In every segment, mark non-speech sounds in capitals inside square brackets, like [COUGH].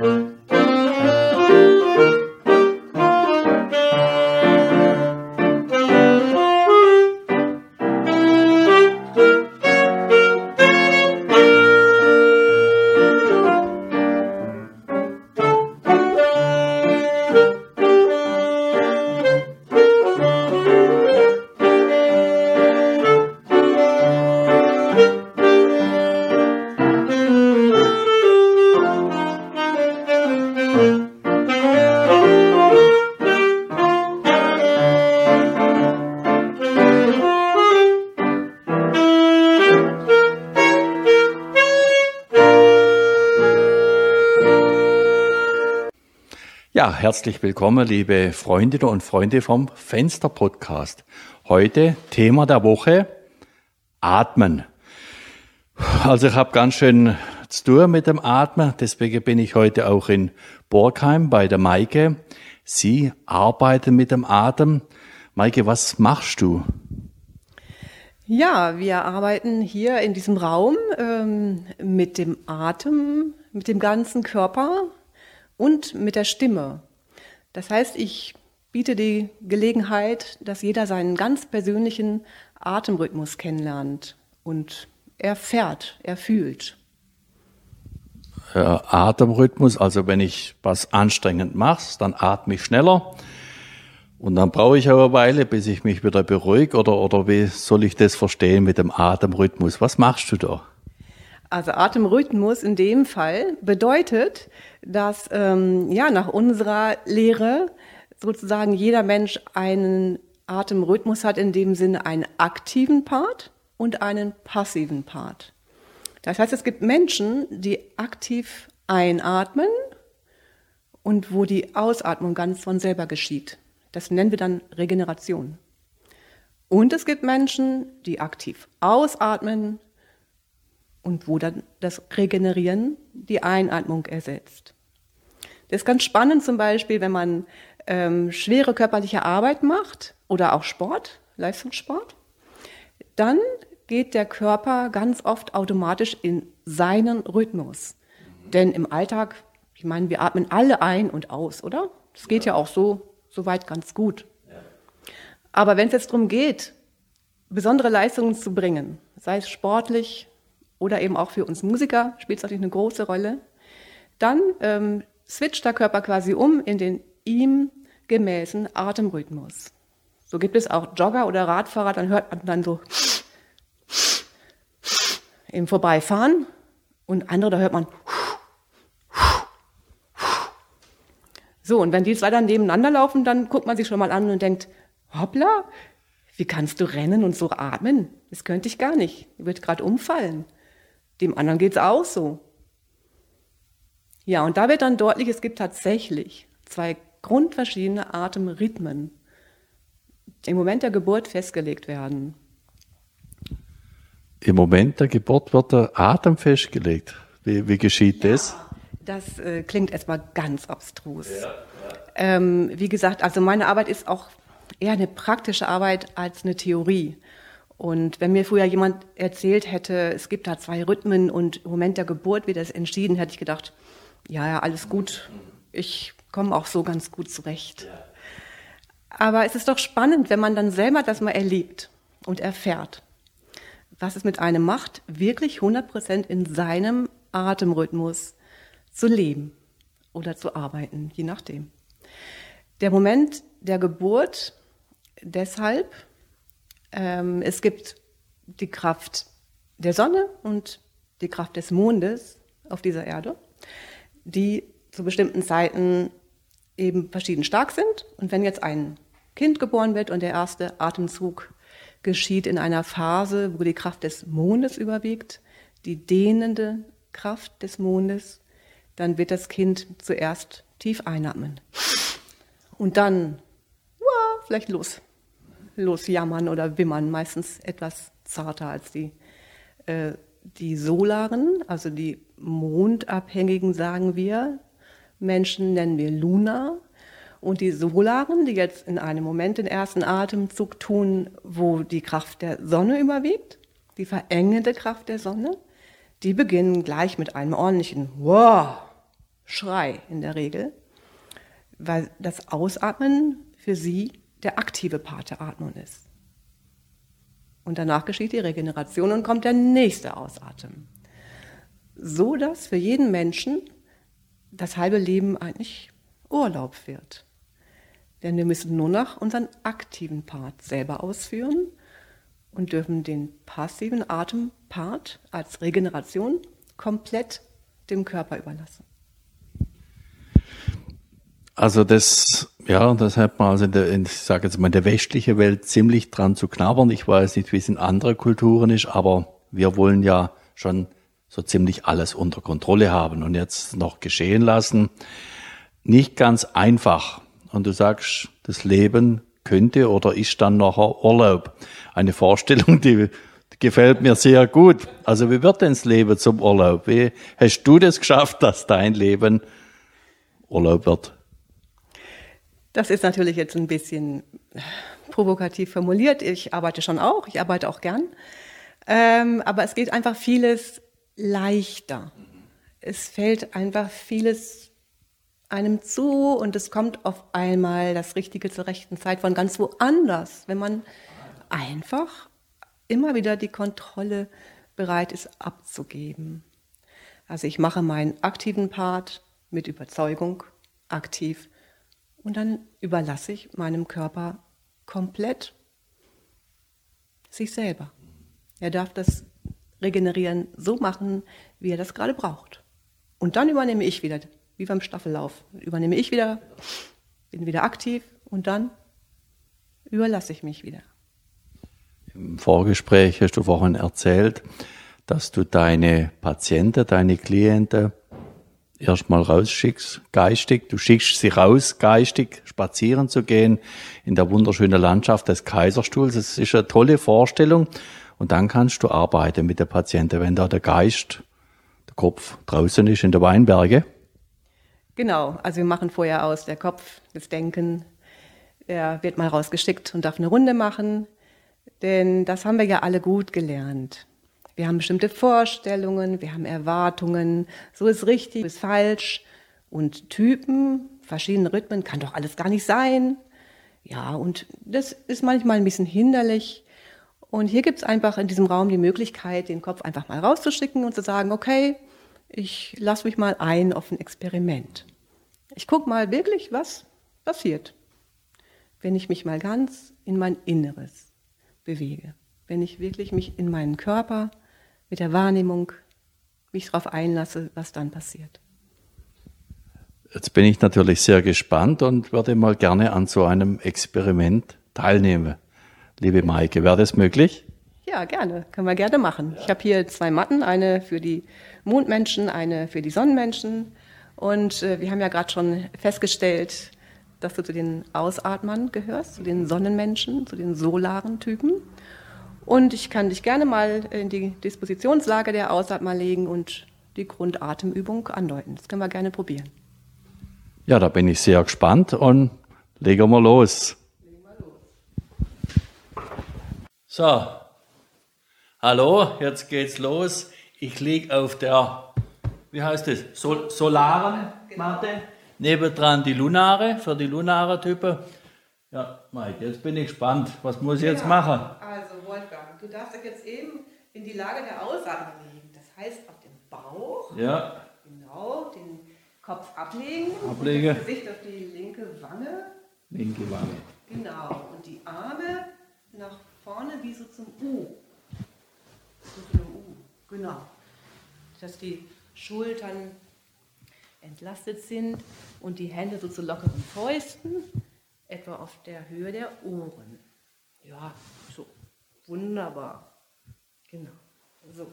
Mm-hmm. Ja, herzlich willkommen, liebe Freundinnen und Freunde vom Fenster Podcast. Heute Thema der Woche Atmen. Also ich habe ganz schön zu tun mit dem Atmen, deswegen bin ich heute auch in Borgheim bei der Maike. Sie arbeiten mit dem Atem. Maike, was machst du? Ja, wir arbeiten hier in diesem Raum ähm, mit dem Atem, mit dem ganzen Körper und mit der Stimme. Das heißt, ich biete die Gelegenheit, dass jeder seinen ganz persönlichen Atemrhythmus kennenlernt und erfährt, er fühlt. Atemrhythmus, also wenn ich was anstrengend mache, dann atme ich schneller. Und dann brauche ich aber eine Weile, bis ich mich wieder beruhige. Oder, oder wie soll ich das verstehen mit dem Atemrhythmus? Was machst du da? Also Atemrhythmus in dem Fall bedeutet, dass ähm, ja nach unserer Lehre sozusagen jeder Mensch einen Atemrhythmus hat in dem Sinne einen aktiven Part und einen passiven Part. Das heißt, es gibt Menschen, die aktiv einatmen und wo die Ausatmung ganz von selber geschieht. Das nennen wir dann Regeneration. Und es gibt Menschen, die aktiv ausatmen und wo dann das Regenerieren die Einatmung ersetzt. Das ist ganz spannend zum Beispiel, wenn man ähm, schwere körperliche Arbeit macht oder auch Sport, Leistungssport, dann geht der Körper ganz oft automatisch in seinen Rhythmus. Denn im Alltag, ich meine, wir atmen alle ein und aus, oder? Das geht ja, ja auch so, so weit ganz gut. Ja. Aber wenn es jetzt darum geht, besondere Leistungen zu bringen, sei es sportlich, oder eben auch für uns Musiker spielt es natürlich eine große Rolle, dann ähm, switcht der Körper quasi um in den ihm gemäßen Atemrhythmus. So gibt es auch Jogger oder Radfahrer, dann hört man dann so im Vorbeifahren und andere, da hört man so, und wenn die zwei dann nebeneinander laufen, dann guckt man sich schon mal an und denkt, hoppla, wie kannst du rennen und so atmen? Das könnte ich gar nicht. Ich würde gerade umfallen. Dem anderen geht es auch so. Ja, und da wird dann deutlich, es gibt tatsächlich zwei grundverschiedene Atemrhythmen, die im Moment der Geburt festgelegt werden. Im Moment der Geburt wird der Atem festgelegt. Wie, wie geschieht ja, das? Das äh, klingt erstmal ganz abstrus. Ja, ja. Ähm, wie gesagt, also meine Arbeit ist auch eher eine praktische Arbeit als eine Theorie. Und wenn mir früher jemand erzählt hätte, es gibt da zwei Rhythmen und im Moment der Geburt wird das entschieden, hätte ich gedacht, ja, ja, alles gut. Ich komme auch so ganz gut zurecht. Aber es ist doch spannend, wenn man dann selber das mal erlebt und erfährt, was es mit einem macht, wirklich 100% in seinem Atemrhythmus zu leben oder zu arbeiten, je nachdem. Der Moment der Geburt deshalb, ähm, es gibt die Kraft der Sonne und die Kraft des Mondes auf dieser Erde, die zu bestimmten Zeiten eben verschieden stark sind. Und wenn jetzt ein Kind geboren wird und der erste Atemzug geschieht in einer Phase, wo die Kraft des Mondes überwiegt, die dehnende Kraft des Mondes, dann wird das Kind zuerst tief einatmen. Und dann, wow, vielleicht los losjammern oder wimmern, meistens etwas zarter als die, äh, die Solaren, also die mondabhängigen, sagen wir. Menschen nennen wir Luna. Und die Solaren, die jetzt in einem Moment den ersten Atemzug tun, wo die Kraft der Sonne überwiegt, die verengende Kraft der Sonne, die beginnen gleich mit einem ordentlichen Wow, Schrei in der Regel, weil das Ausatmen für sie der aktive Part der Atmung ist. Und danach geschieht die Regeneration und kommt der nächste Ausatmen. So dass für jeden Menschen das halbe Leben eigentlich Urlaub wird. Denn wir müssen nur noch unseren aktiven Part selber ausführen und dürfen den passiven Atempart als Regeneration komplett dem Körper überlassen. Also das, ja, das hat man also in der, ich sage jetzt mal in der westlichen Welt ziemlich dran zu knabbern. Ich weiß nicht, wie es in anderen Kulturen ist, aber wir wollen ja schon so ziemlich alles unter Kontrolle haben und jetzt noch geschehen lassen. Nicht ganz einfach. Und du sagst, das Leben könnte oder ist dann nachher Urlaub. Eine Vorstellung, die gefällt mir sehr gut. Also wie wird denn das Leben zum Urlaub? Wie hast du das geschafft, dass dein Leben Urlaub wird? Das ist natürlich jetzt ein bisschen provokativ formuliert. Ich arbeite schon auch, ich arbeite auch gern. Ähm, aber es geht einfach vieles leichter. Es fällt einfach vieles einem zu und es kommt auf einmal das Richtige zur rechten Zeit von ganz woanders, wenn man einfach immer wieder die Kontrolle bereit ist abzugeben. Also ich mache meinen aktiven Part mit Überzeugung aktiv und dann überlasse ich meinem Körper komplett sich selber. Er darf das Regenerieren so machen, wie er das gerade braucht. Und dann übernehme ich wieder, wie beim Staffellauf, übernehme ich wieder, bin wieder aktiv und dann überlasse ich mich wieder. Im Vorgespräch hast du vorhin erzählt, dass du deine Patienten, deine Klienten erstmal rausschickst, geistig. Du schickst sie raus, geistig spazieren zu gehen in der wunderschönen Landschaft des Kaiserstuhls. Das ist eine tolle Vorstellung. Und dann kannst du arbeiten mit der Patienten, wenn da der Geist, der Kopf draußen ist in der Weinberge. Genau, also wir machen vorher aus, der Kopf, das Denken, der wird mal rausgeschickt und darf eine Runde machen, denn das haben wir ja alle gut gelernt. Wir haben bestimmte Vorstellungen, wir haben Erwartungen, so ist richtig, ist falsch und Typen, verschiedene Rhythmen, kann doch alles gar nicht sein. Ja, und das ist manchmal ein bisschen hinderlich. Und hier gibt es einfach in diesem Raum die Möglichkeit, den Kopf einfach mal rauszuschicken und zu sagen, okay, ich lasse mich mal ein auf ein Experiment. Ich gucke mal wirklich, was passiert, wenn ich mich mal ganz in mein Inneres bewege, wenn ich wirklich mich in meinen Körper mit der Wahrnehmung mich darauf einlasse, was dann passiert. Jetzt bin ich natürlich sehr gespannt und würde mal gerne an so einem Experiment teilnehmen. Liebe Maike, wäre das möglich? Ja, gerne. Können wir gerne machen. Ich habe hier zwei Matten, eine für die Mondmenschen, eine für die Sonnenmenschen. Und äh, wir haben ja gerade schon festgestellt, dass du zu den Ausatmern gehörst, zu den Sonnenmenschen, zu den solaren Typen. Und ich kann dich gerne mal in die Dispositionslage der Ausatmer legen und die Grundatemübung andeuten. Das können wir gerne probieren. Ja, da bin ich sehr gespannt und legen wir los. So, hallo, jetzt geht's los. Ich liege auf der, wie heißt das, Sol solaren Matte. Genau. Nebendran die Lunare, für die lunare Typen. Ja, Mike, jetzt bin ich gespannt. Was muss ich jetzt genau. machen? Also du darfst dich jetzt eben in die Lage der Ausatmung legen. Das heißt auf den Bauch. Ja. Genau, den Kopf ablegen. Ablege. das Gesicht auf die linke Wange. Linke Wange. Genau. Und die Arme nach vorne wie so zum U. So zum U. Genau. Dass die Schultern entlastet sind und die Hände so zu lockeren Fäusten etwa auf der Höhe der Ohren. Ja. Wunderbar. Genau. So.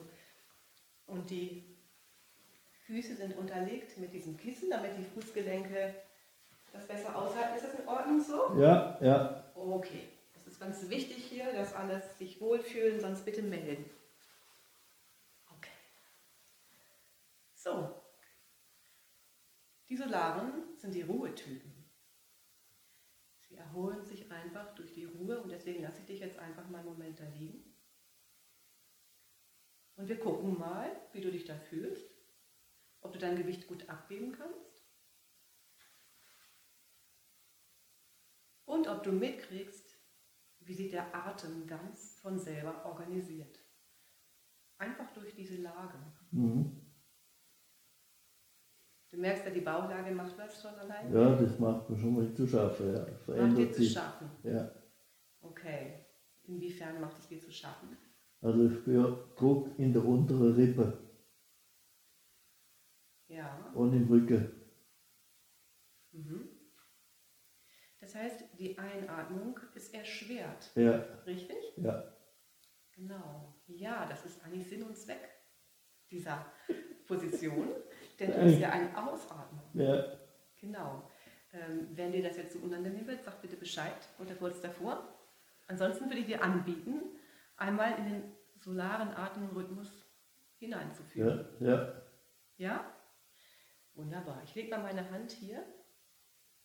Und die Füße sind unterlegt mit diesem Kissen, damit die Fußgelenke das besser aushalten. Ist das in Ordnung so? Ja, ja. Okay. Das ist ganz wichtig hier, dass alle sich wohlfühlen, sonst bitte melden. Okay. So. Die Solaren sind die Ruhetypen erholen sich einfach durch die Ruhe und deswegen lasse ich dich jetzt einfach mal einen Moment da liegen. Und wir gucken mal, wie du dich da fühlst. ob du dein Gewicht gut abgeben kannst und ob du mitkriegst, wie sich der Atem ganz von selber organisiert. Einfach durch diese Lage. Mhm. Du merkst ja, die Baulage macht das schon allein? Ja, das macht mir schon mal zu schaffen. Ja. Verändert macht dir zu schaffen? Ja. Okay. Inwiefern macht es dir zu schaffen? Also ich spüre Druck in der unteren Rippe. Ja. Und im Rücken. Mhm. Das heißt, die Einatmung ist erschwert. Ja. Richtig? Ja. Genau. Ja, das ist eigentlich Sinn und Zweck dieser Position, denn du bist ja ein Ausatmen. Ja. Genau. Ähm, wenn dir das jetzt so unangenehm wird, sag bitte Bescheid oder kurz davor. Ansonsten würde ich dir anbieten, einmal in den solaren Atemrhythmus hineinzuführen. Ja, ja. Ja? Wunderbar. Ich lege mal meine Hand hier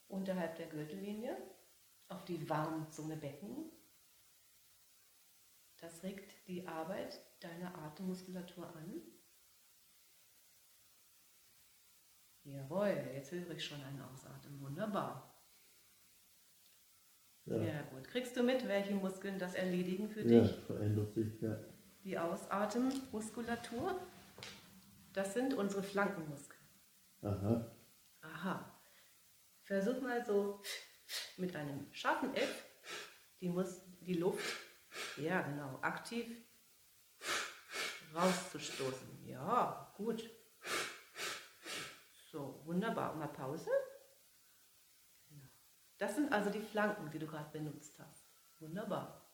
unterhalb der Gürtellinie auf die Warmzunge Becken. Das regt die Arbeit deiner Atemmuskulatur an. Jawohl, jetzt höre ich schon einen Ausatmen. Wunderbar. Ja. Sehr gut. Kriegst du mit, welche Muskeln das erledigen für ja, dich? Verändert sich, ja. Die Ausatemmuskulatur, das sind unsere Flankenmuskeln. Aha. Aha. Versuch mal so mit einem scharfen F die, Mus die Luft, ja genau, aktiv rauszustoßen. Ja, gut. Wunderbar. Mal Pause. Das sind also die Flanken, die du gerade benutzt hast. Wunderbar.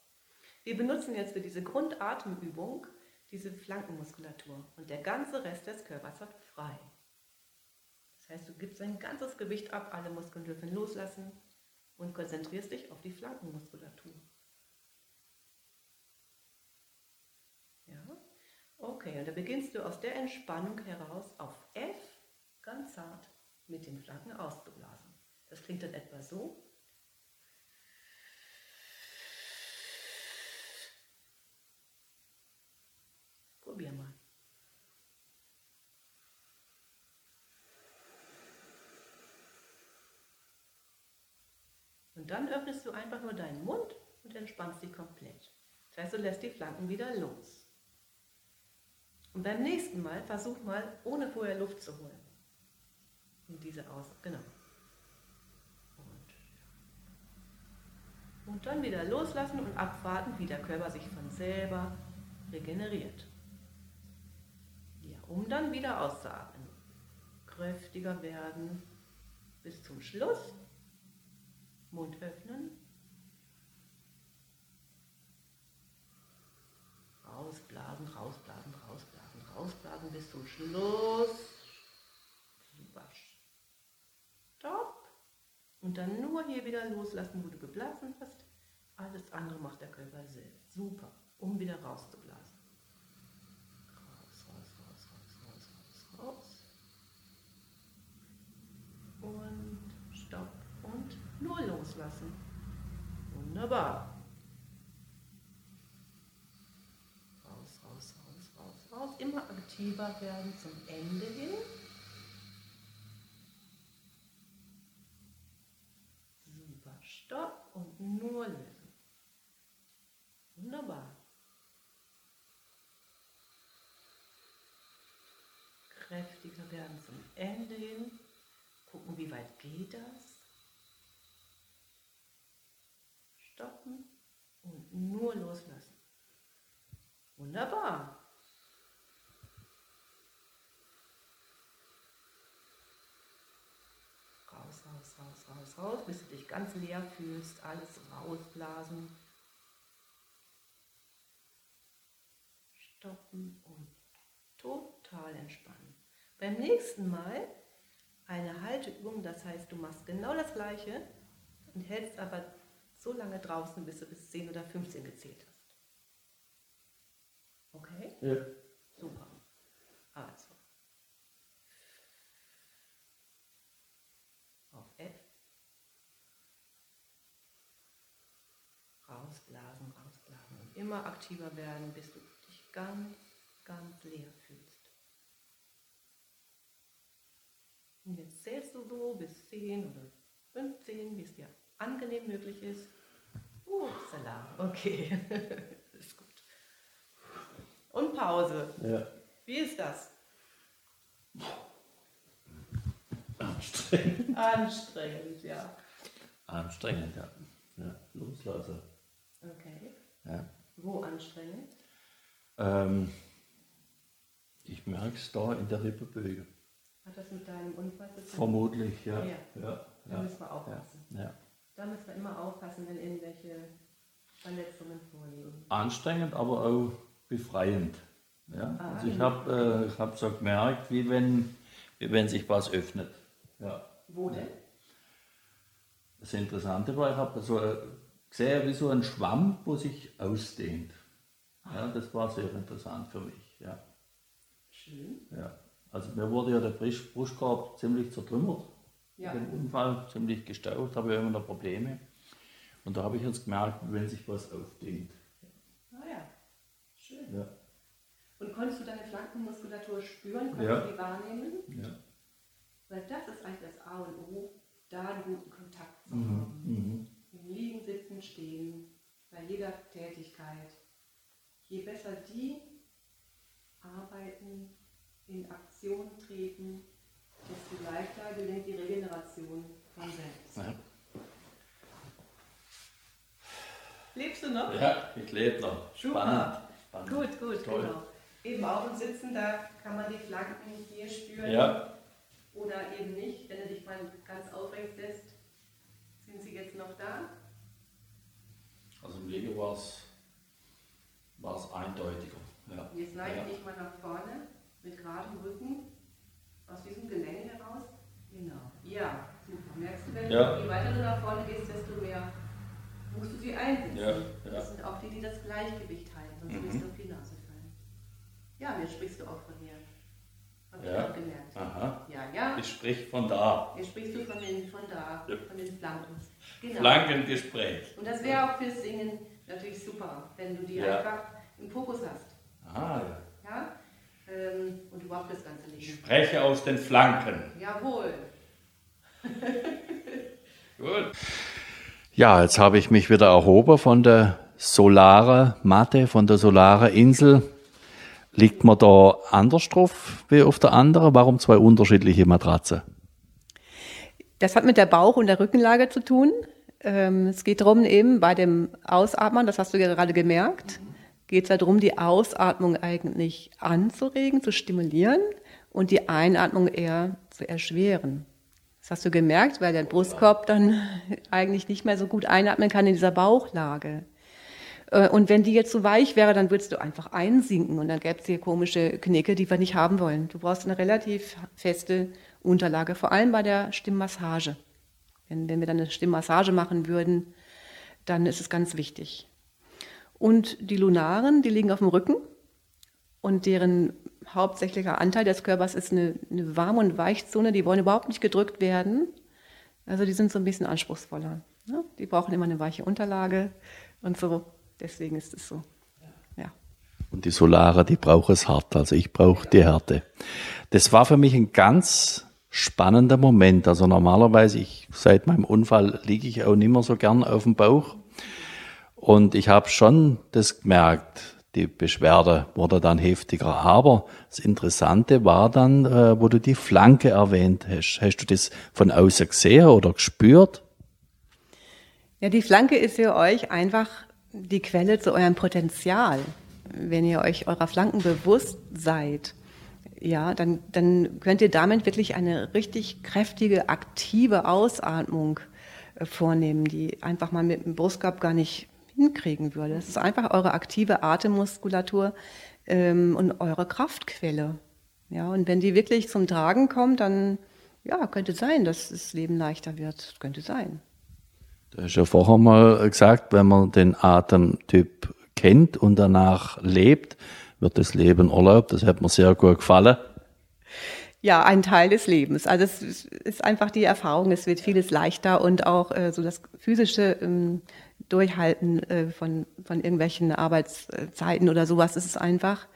Wir benutzen jetzt für diese Grundatemübung diese Flankenmuskulatur und der ganze Rest des Körpers hat frei. Das heißt, du gibst dein ganzes Gewicht ab, alle Muskeln dürfen loslassen und konzentrierst dich auf die Flankenmuskulatur. Ja? Okay, und da beginnst du aus der Entspannung heraus auf F ganz zart mit den Flanken auszublasen. Das klingt dann etwa so. Probier mal. Und dann öffnest du einfach nur deinen Mund und entspannst sie komplett. Das heißt, du lässt die Flanken wieder los. Und beim nächsten Mal versuch mal, ohne vorher Luft zu holen. In diese Aus. Genau. Und, und dann wieder loslassen und abwarten, wie der Körper sich von selber regeneriert. Ja, um dann wieder auszuatmen. Kräftiger werden bis zum Schluss. Mund öffnen. Rausblasen, rausblasen, rausblasen, rausblasen bis zum Schluss. Stopp. Dann nur hier wieder loslassen, wo du geblasen hast. Alles andere macht der Körper selbst. Super, um wieder rauszublasen. Raus, raus, raus, raus, raus, raus, raus. Und stopp. Und nur loslassen. Wunderbar. Raus, raus, raus, raus, raus. Immer aktiver werden zum Ende hin. Stopp und nur lösen. Wunderbar. Kräftiger werden zum Ende hin. Gucken, wie weit geht das. Stoppen und nur loslassen. Wunderbar. raus, raus, raus, bis du dich ganz leer fühlst, alles rausblasen. Stoppen und total entspannen. Beim nächsten Mal eine Halteübung, das heißt, du machst genau das gleiche und hältst aber so lange draußen, bis du bis 10 oder 15 gezählt hast. Okay? Ja. Super. Also. F. Rausblasen, rausblasen und immer aktiver werden, bis du dich ganz, ganz leer fühlst. Und jetzt zählst du so bis 10 oder 15, wie es dir angenehm möglich ist. Upsala, okay. [LAUGHS] ist gut. Und Pause. Ja. Wie ist das? Anstrengend. Anstrengend, ja. Anstrengend, ja. ja. Loslassen. Okay. Ja. Wo anstrengend? Ähm, ich merke es da in der Rippenböge. Hat das mit deinem Unfall zu tun? Vermutlich, ja. Ja. ja. Da müssen wir aufpassen. ja. Da müssen wir immer aufpassen, wenn irgendwelche Verletzungen vorliegen. Anstrengend, aber auch befreiend. Ja? Ah, also ich habe äh, hab so gemerkt, wie wenn, wie wenn sich was öffnet. Ja. Wo denn? Das Interessante war, ich habe so gesehen, wie so ein Schwamm, wo sich ausdehnt. Ja, das war sehr interessant für mich. Ja. Schön. Ja. Also mir wurde ja der Brust- Brustkorb ziemlich zertrümmert. Ja. Dem Unfall ziemlich gestaucht, habe ja immer noch Probleme. Und da habe ich jetzt gemerkt, wenn sich was aufdehnt. Ah ja, schön. Ja. Und konntest du deine Flankenmuskulatur spüren? Konntest Ja. du die wahrnehmen? Ja. Weil das ist eigentlich das A und O, da einen guten Kontakt zu Mhm. haben. Mhm. Im Liegen, Sitzen, Stehen, bei jeder Tätigkeit. Je besser die arbeiten, in Aktion treten, desto leichter gelingt die Regeneration von selbst. Ja. Lebst du noch? ja, ich lebe noch. Super. Spannend. Gut, gut, Toll. genau. Eben auch im Sitzen, da kann man die Flanken hier spüren. Ja, Oder eben nicht, wenn du dich mal ganz aufrecht lässt. Sind sie jetzt noch da? also im Liegen war es eindeutiger. Ja. Jetzt neige ja. dich mal nach vorne mit geradem Rücken aus diesem Gelände heraus. Genau. Ja, super. Merkst du, wenn Ja. du, je weiter du nach vorne gehst, desto mehr musst du sie einsetzen. Ja. Das sind auch die, die das Gleichgewicht halten, sonst Mhm. wirst du auf die Nase fallen. Ja, jetzt sprichst du auch von hier. Hab ich Ja. auch gemerkt. Aha. Ja, ja. Ich sprich von da. Jetzt sprichst du von, den, von da, von den Flanken. Genau. Flankengespräch. Und das wäre auch fürs Singen natürlich super, wenn du die Ja. einfach im Fokus hast. Ah, ja. Ja? Ähm, und überhaupt das ganze Ich Leben. spreche aus den Flanken. Jawohl. [LAUGHS] Gut. Ja, jetzt habe ich mich wieder erhoben von der Solare Matte, von der Solare Insel. Liegt man da anders drauf wie auf der anderen? Warum zwei unterschiedliche Matratzen? Das hat mit der Bauch- und der Rückenlage zu tun. Ähm, es geht darum, eben bei dem Ausatmen, das hast du gerade gemerkt, geht es darum, die Ausatmung eigentlich anzuregen, zu stimulieren und die Einatmung eher zu erschweren. Das hast du gemerkt, weil der Brustkorb dann [LAUGHS] eigentlich nicht mehr so gut einatmen kann in dieser Bauchlage. Äh, Und wenn die jetzt zu weich wäre, dann würdest du einfach einsinken und dann gäbe es hier komische Knicke, die wir nicht haben wollen. Du brauchst eine relativ feste Unterlage, vor allem bei der Stimmmassage. Wenn, wenn wir dann eine Stimmmassage machen würden, dann ist es ganz wichtig. Und die Lunaren, die liegen auf dem Rücken und deren hauptsächlicher Anteil des Körpers ist eine, eine Warm- und Weichzone, die wollen überhaupt nicht gedrückt werden. Also die sind so ein bisschen anspruchsvoller. Ne? Die brauchen immer eine weiche Unterlage und so. Deswegen ist es so. Ja. Und die Solare, die braucht es hart. Also ich brauche die Härte. Das war für mich ein ganz spannender Moment. Also normalerweise, ich, seit meinem Unfall liege ich auch nicht mehr so gern auf dem Bauch. Und ich habe schon das gemerkt, die Beschwerde wurde dann heftiger. Aber das Interessante war dann, äh, wo du die Flanke erwähnt hast. Hast du das von außen gesehen oder gespürt? Ja, die Flanke ist für euch einfach die Quelle zu eurem Potenzial. Wenn ihr euch eurer Flanken bewusst seid, ja, dann, dann könnt ihr damit wirklich eine richtig kräftige, aktive Ausatmung äh, vornehmen, die einfach mal mit dem Brustkorb gar nicht hinkriegen würde. Das ist einfach eure aktive Atemmuskulatur ähm, und eure Kraftquelle. Ja, und wenn die wirklich zum Tragen kommt, dann ja, könnte sein, dass das Leben leichter wird. Könnte sein. Du hast ja vorher mal gesagt, wenn man den Atemtyp kennt und danach lebt, wird das Leben Urlaub. Das hat mir sehr gut gefallen. Ja, ein Teil des Lebens. Also es ist- einfach die Erfahrung, es wird vieles leichter und auch äh, so das physische ähm, Durchhalten äh, von, von irgendwelchen Arbeitszeiten oder sowas ist es einfach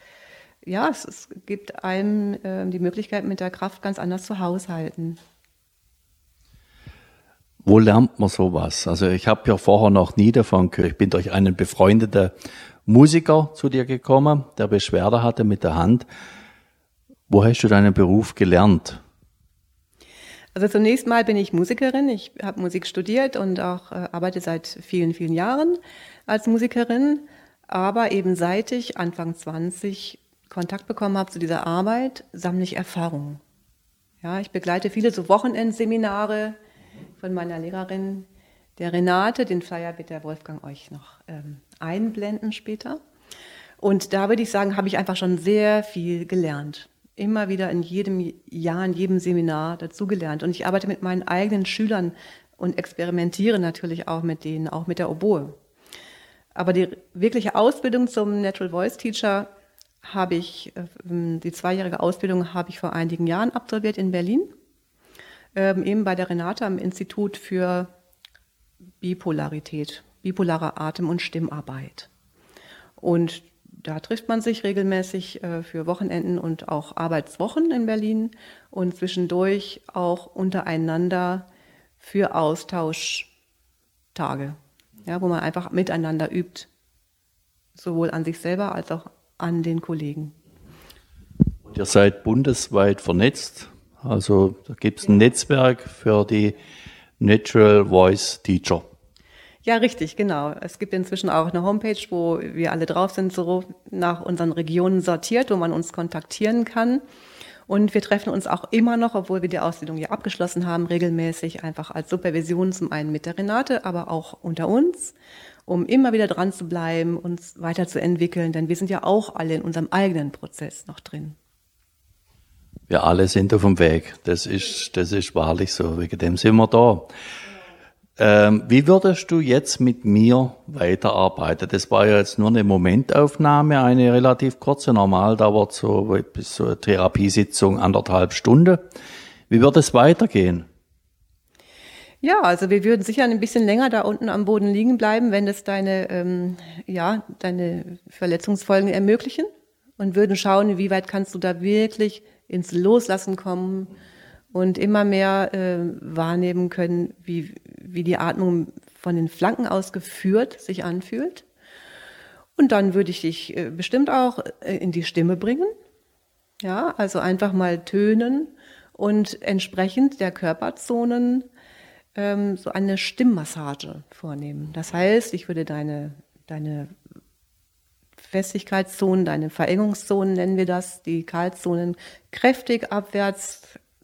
ja, es, es gibt einem äh, die Möglichkeit, mit der Kraft ganz anders zu haushalten. Wo lernt man sowas? Also ich habe ja vorher noch nie davon gehört. Ich bin durch einen befreundeten Musiker zu dir gekommen, der Beschwerde hatte mit der Hand. Wo hast du deinen Beruf gelernt? Also zunächst mal bin ich Musikerin. Ich habe Musik studiert und auch äh, arbeite seit vielen, vielen Jahren als Musikerin. Aber eben seit ich Anfang 20 Kontakt bekommen habe zu dieser Arbeit, sammle ich Erfahrungen. Ja, ich begleite viele so Wochenendseminare von meiner Lehrerin, der Renate. Den Flyer wird der Wolfgang euch noch ähm, einblenden später. Und da würde ich sagen, habe ich einfach schon sehr viel gelernt immer wieder in jedem Jahr, in jedem Seminar dazugelernt. Und ich arbeite mit meinen eigenen Schülern und experimentiere natürlich auch mit denen, auch mit der Oboe. Aber die wirkliche Ausbildung zum Natural Voice Teacher habe ich, ähm, die zweijährige Ausbildung habe ich vor einigen Jahren absolviert in Berlin, ähm, eben bei der Renate am Institut für Bipolarität, bipolare Atem- und Stimmarbeit. Und da trifft man sich regelmäßig äh, für Wochenenden und auch Arbeitswochen in Berlin und zwischendurch auch untereinander für Austauschtage, ja, wo man einfach miteinander übt, sowohl an sich selber als auch an den Kollegen. Und ihr seid bundesweit vernetzt, also da gibt es ein Netzwerk für die Natural Voice Teacher. Ja, richtig, genau. Es gibt inzwischen auch eine Homepage, wo wir alle drauf sind, so nach unseren Regionen sortiert, wo man uns kontaktieren kann. Und wir treffen uns auch immer noch, obwohl wir die Ausbildung ja abgeschlossen haben, regelmäßig einfach als Supervision zum einen mit der Renate, aber auch unter uns, um immer wieder dran zu bleiben, uns weiterzuentwickeln, denn wir sind ja auch alle in unserem eigenen Prozess noch drin. Wir alle sind auf dem Weg. Das ist, das ist wahrlich so. Wegen dem sind wir da. Ähm, wie würdest du jetzt mit mir weiterarbeiten? Das war ja jetzt nur eine Momentaufnahme, eine relativ kurze. Normal dauert so bis so eine Therapiesitzung anderthalb Stunden. Wie wird es weitergehen? Ja, also wir würden sicher ein bisschen länger da unten am Boden liegen bleiben, wenn es deine, ähm, ja, deine Verletzungsfolgen ermöglichen und würden schauen, wie weit kannst du da wirklich ins Loslassen kommen und immer mehr äh, wahrnehmen können, wie, wie die Atmung von den Flanken aus geführt sich anfühlt. Und dann würde ich dich äh, bestimmt auch äh, in die Stimme bringen. Ja, also einfach mal tönen und entsprechend der Körperzonen ähm, so eine Stimmmassage vornehmen. Das heißt, ich würde deine, deine Festigkeitszonen, deine Verengungszonen nennen wir das, die Kaltzonen kräftig abwärts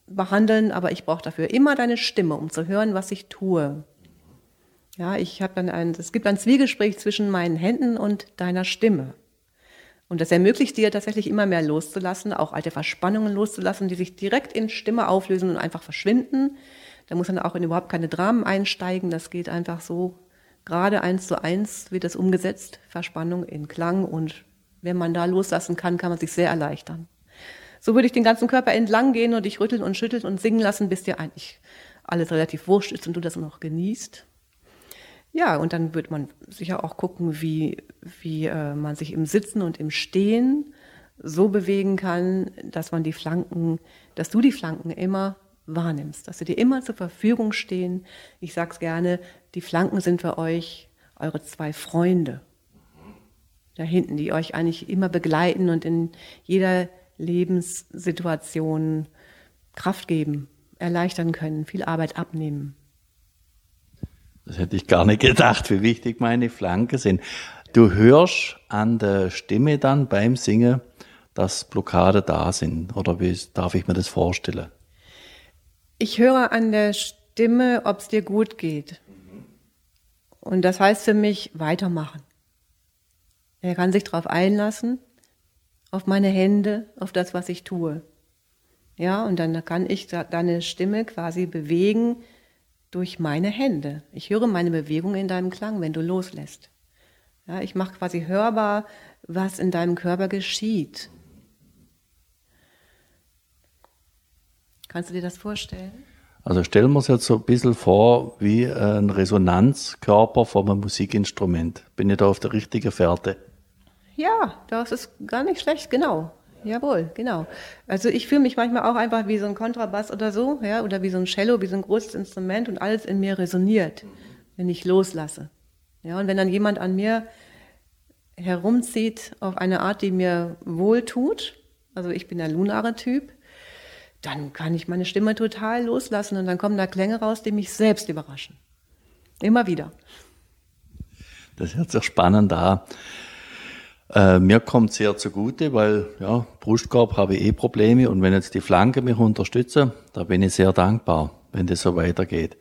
behandeln, aber ich brauche dafür immer deine Stimme, um zu hören, was ich tue. Ja, ich habe dann ein, es gibt ein Zwiegespräch zwischen meinen Händen und deiner Stimme. Und das ermöglicht dir tatsächlich immer mehr loszulassen, auch alte Verspannungen loszulassen, die sich direkt in Stimme auflösen und einfach verschwinden. Da muss man auch in überhaupt keine Dramen einsteigen. Das geht einfach so gerade eins zu eins wird das umgesetzt. Verspannung in Klang und wenn man da loslassen kann, kann man sich sehr erleichtern. So würde ich den ganzen Körper entlang gehen und dich rütteln und schütteln und singen lassen, bis dir eigentlich alles relativ wurscht ist und du das noch genießt. Ja, und dann wird man sicher auch gucken, wie, wie äh, man sich im Sitzen und im Stehen so bewegen kann, dass man die Flanken, dass du die Flanken immer wahrnimmst, dass sie dir immer zur Verfügung stehen. Ich sag's gerne, die Flanken sind für euch eure zwei Freunde da hinten, die euch eigentlich immer begleiten und in jeder Lebenssituationen Kraft geben, erleichtern können, viel Arbeit abnehmen. Das hätte ich gar nicht gedacht, wie wichtig meine Flanken sind. Du hörst an der Stimme dann beim Singen, dass Blockade da sind. Oder wie darf ich mir das vorstellen? Ich höre an der Stimme, ob es dir gut geht. Und das heißt für mich, weitermachen. Er kann sich darauf einlassen auf meine Hände, auf das, was ich tue. Ja, und dann kann ich deine Stimme quasi bewegen durch meine Hände. Ich höre meine Bewegung in deinem Klang, wenn du loslässt. Ja, ich mache quasi hörbar, was in deinem Körper geschieht. Kannst du dir das vorstellen? Also stellen wir uns jetzt so ein bisschen vor wie ein Resonanzkörper von einem Musikinstrument. Bin ich da auf der richtigen Fährte? Ja, das ist gar nicht schlecht, genau. Jawohl, genau. Also ich fühle mich manchmal auch einfach wie so ein Kontrabass oder so, ja, oder wie so ein Cello, wie so ein großes Instrument und alles in mir resoniert, wenn ich loslasse. Ja, und wenn dann jemand an mir herumzieht auf eine Art, die mir wohltut, also ich bin der lunare Typ, dann kann ich meine Stimme total loslassen und dann kommen da Klänge raus, die mich selbst überraschen. Immer wieder. Das hört sich spannend an. Äh, mir kommt sehr zugute, weil ja, Brustkorb habe ich eh Probleme und wenn jetzt die Flanke mich unterstützen, da bin ich sehr dankbar, wenn das so weitergeht.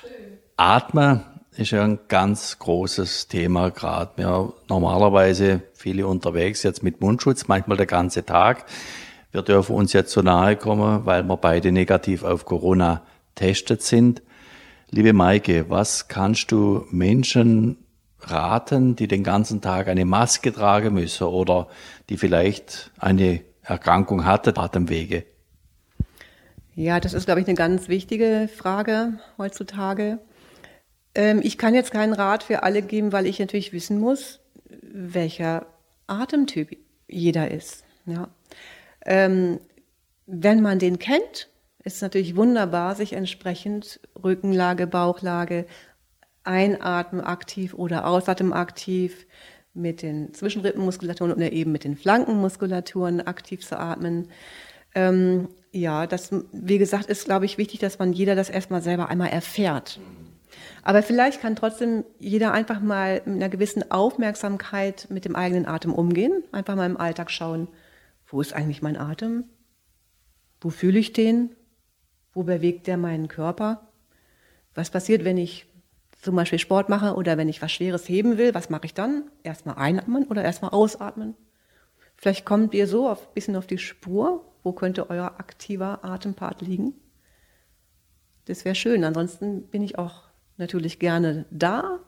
Schön. Atmen ist ja ein ganz großes Thema gerade. Ja, normalerweise viele unterwegs jetzt mit Mundschutz, manchmal der ganze Tag. Wir dürfen uns jetzt so nahe kommen, weil wir beide negativ auf Corona testet sind. Liebe Maike, was kannst du Menschen raten, die den ganzen Tag eine Maske tragen müssen oder die vielleicht eine Erkrankung hatte, Atemwege? Ja, das ist, glaube ich, eine ganz wichtige Frage heutzutage. Ähm, ich kann jetzt keinen Rat für alle geben, weil ich natürlich wissen muss, welcher Atemtyp jeder ist. Ja. Ähm, wenn man den kennt, ist es natürlich wunderbar, sich entsprechend Rückenlage, Bauchlage, Einatmen aktiv oder Ausatmen aktiv mit den Zwischenrippenmuskulaturen oder eben mit den Flankenmuskulaturen aktiv zu atmen. Ähm, ja, das, wie gesagt, ist, glaube ich, wichtig, dass man jeder das erstmal selber einmal erfährt. Aber vielleicht kann trotzdem jeder einfach mal mit einer gewissen Aufmerksamkeit mit dem eigenen Atem umgehen. Einfach mal im Alltag schauen, wo ist eigentlich mein Atem? Wo fühle ich den? Wo bewegt der meinen Körper? Was passiert, wenn ich zum Beispiel Sport mache oder wenn ich was Schweres heben will? Was mache ich dann? Erstmal einatmen oder erstmal ausatmen? Vielleicht kommt ihr so ein bisschen auf die Spur. Wo könnte euer aktiver Atempart liegen? Das wäre schön. Ansonsten bin ich auch natürlich gerne da.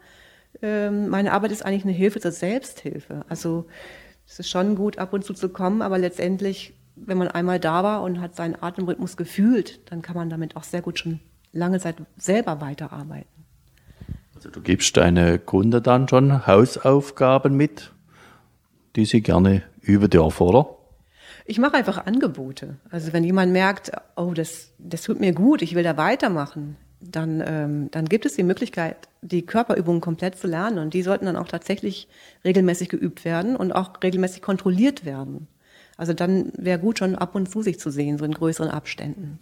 Ähm, meine Arbeit ist eigentlich eine Hilfe zur Selbsthilfe. Also es ist schon gut, ab und zu zu kommen, aber letztendlich, wenn man einmal da war und hat seinen Atemrhythmus gefühlt, dann kann man damit auch sehr gut schon lange Zeit selber weiterarbeiten. Also du gibst deine Kunden dann schon Hausaufgaben mit, die sie gerne üben dürfen, oder? Ich mache einfach Angebote. Also wenn jemand merkt, oh, das, das tut mir gut, ich will da weitermachen, dann, ähm, dann gibt es die Möglichkeit, die Körperübungen komplett zu lernen. Und die sollten dann auch tatsächlich regelmäßig geübt werden und auch regelmäßig kontrolliert werden. Also dann wäre gut, schon ab und zu sich zu sehen, so in größeren Abständen.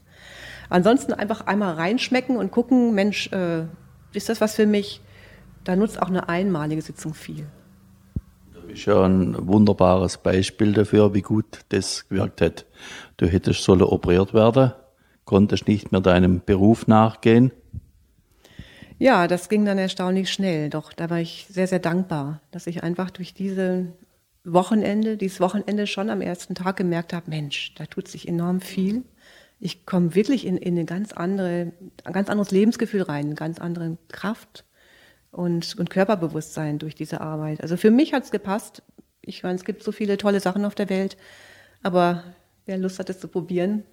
Ansonsten einfach einmal reinschmecken und gucken, Mensch, äh, ist das was für mich? Da nutzt auch eine einmalige Sitzung viel. Du bist ja ein wunderbares Beispiel dafür, wie gut das gewirkt hat. Du hättest sollen operiert werden konntest nicht mehr deinem Beruf nachgehen? Ja, das ging dann erstaunlich schnell. Doch da war ich sehr, sehr dankbar, dass ich einfach durch diese Wochenende, dieses Wochenende schon am ersten Tag gemerkt habe, Mensch, da tut sich enorm viel. Ich komme wirklich in, in eine ganz andere, ein ganz anderes Lebensgefühl rein, eine ganz andere Kraft und, und Körperbewusstsein durch diese Arbeit. Also für mich hat es gepasst. Ich meine, es gibt so viele tolle Sachen auf der Welt, aber wer Lust hat, es zu probieren,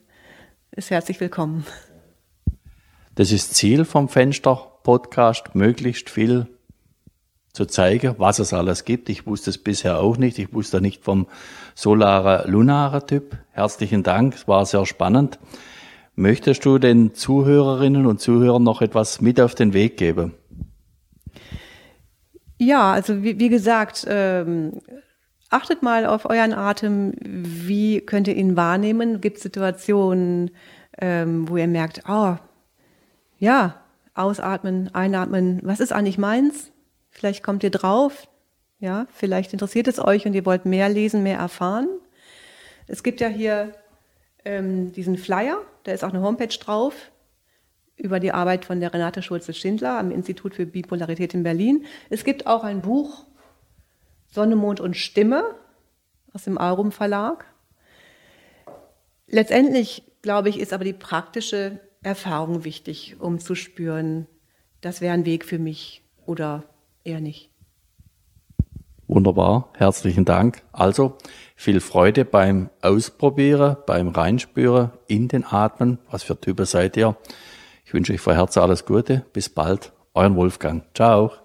ist herzlich willkommen. Das ist Ziel vom Fenster-Podcast, möglichst viel zu zeigen, was es alles gibt. Ich wusste es bisher auch nicht. Ich wusste nicht vom solare lunare Typ. Herzlichen Dank, es war sehr spannend. Möchtest du den Zuhörerinnen und Zuhörern noch etwas mit auf den Weg geben? Ja, also wie, wie gesagt, ähm, Achtet mal auf euren Atem. Wie könnt ihr ihn wahrnehmen? Gibt es Situationen, ähm, wo ihr merkt, oh, ja, ausatmen, einatmen. Was ist eigentlich meins? Vielleicht kommt ihr drauf. Ja, vielleicht interessiert es euch und ihr wollt mehr lesen, mehr erfahren. Es gibt ja hier ähm, diesen Flyer, da ist auch eine Homepage drauf über die Arbeit von der Renate Schulze-Schindler am Institut für Bipolarität in Berlin. Es gibt auch ein Buch Sonne, Mond und Stimme aus dem Aurum Verlag. Letztendlich, glaube ich, ist aber die praktische Erfahrung wichtig, um zu spüren, das wäre ein Weg für mich oder eher nicht. Wunderbar, herzlichen Dank. Also viel Freude beim Ausprobieren, beim Reinspüren in den Atmen. Was für Typen seid ihr? Ich wünsche euch von Herzen alles Gute. Bis bald. Euren Wolfgang. Ciao.